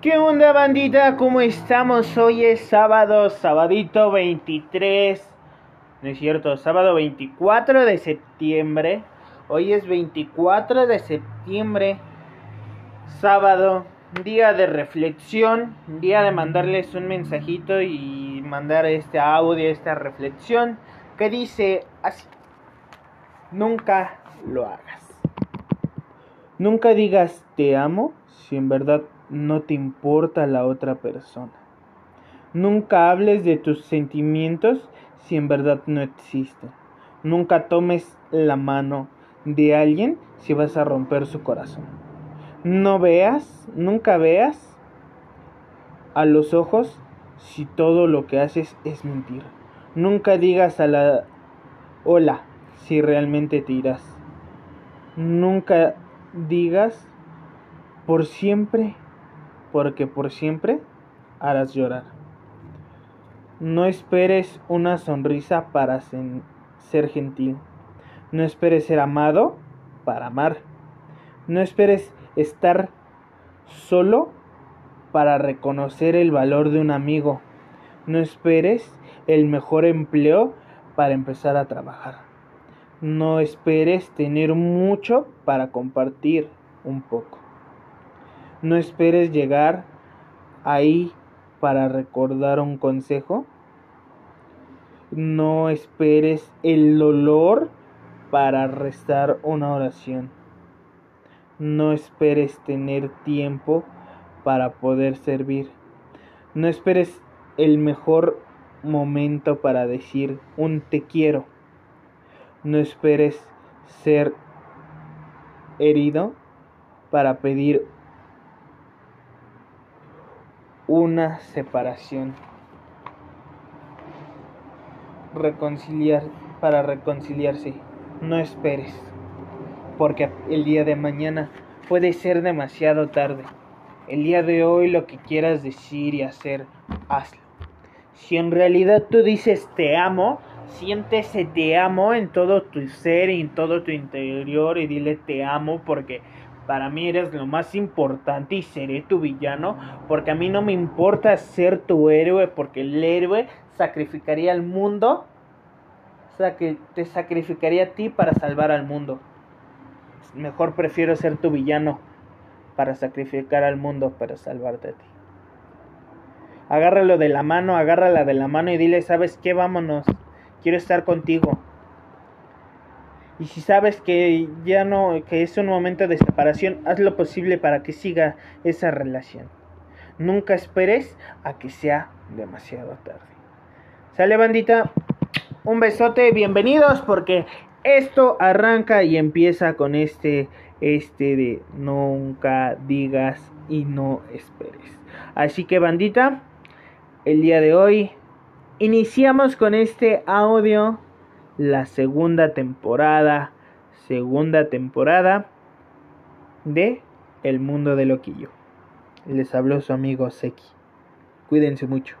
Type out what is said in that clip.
¿Qué onda bandita? ¿Cómo estamos? Hoy es sábado, sabadito 23, no es cierto, sábado 24 de septiembre. Hoy es 24 de septiembre, sábado, día de reflexión, día de mandarles un mensajito y mandar este audio, esta reflexión que dice así, nunca lo hagas. Nunca digas te amo si en verdad no te importa la otra persona. Nunca hables de tus sentimientos si en verdad no existen. Nunca tomes la mano de alguien si vas a romper su corazón. No veas, nunca veas a los ojos si todo lo que haces es mentir. Nunca digas a la hola si realmente te irás. Nunca digas por siempre porque por siempre harás llorar. No esperes una sonrisa para ser gentil. No esperes ser amado para amar. No esperes estar solo para reconocer el valor de un amigo. No esperes el mejor empleo para empezar a trabajar. No esperes tener mucho para compartir un poco. No esperes llegar ahí para recordar un consejo. No esperes el dolor para restar una oración. No esperes tener tiempo para poder servir. No esperes el mejor momento para decir un te quiero. No esperes ser herido para pedir una separación. Reconciliar para reconciliarse. No esperes, porque el día de mañana puede ser demasiado tarde. El día de hoy lo que quieras decir y hacer, hazlo. Si en realidad tú dices te amo, siéntese te amo en todo tu ser y en todo tu interior y dile te amo porque para mí eres lo más importante y seré tu villano, porque a mí no me importa ser tu héroe, porque el héroe sacrificaría al mundo, o sea, que te sacrificaría a ti para salvar al mundo. Mejor prefiero ser tu villano para sacrificar al mundo para salvarte a ti. Agárralo de la mano, agárrala de la mano y dile, ¿sabes qué? Vámonos. Quiero estar contigo. Y si sabes que ya no, que es un momento de separación, haz lo posible para que siga esa relación. Nunca esperes a que sea demasiado tarde. Sale bandita, un besote, bienvenidos porque esto arranca y empieza con este, este de nunca digas y no esperes. Así que bandita, el día de hoy iniciamos con este audio la segunda temporada, segunda temporada de El Mundo de Loquillo. Les habló su amigo Seki. Cuídense mucho.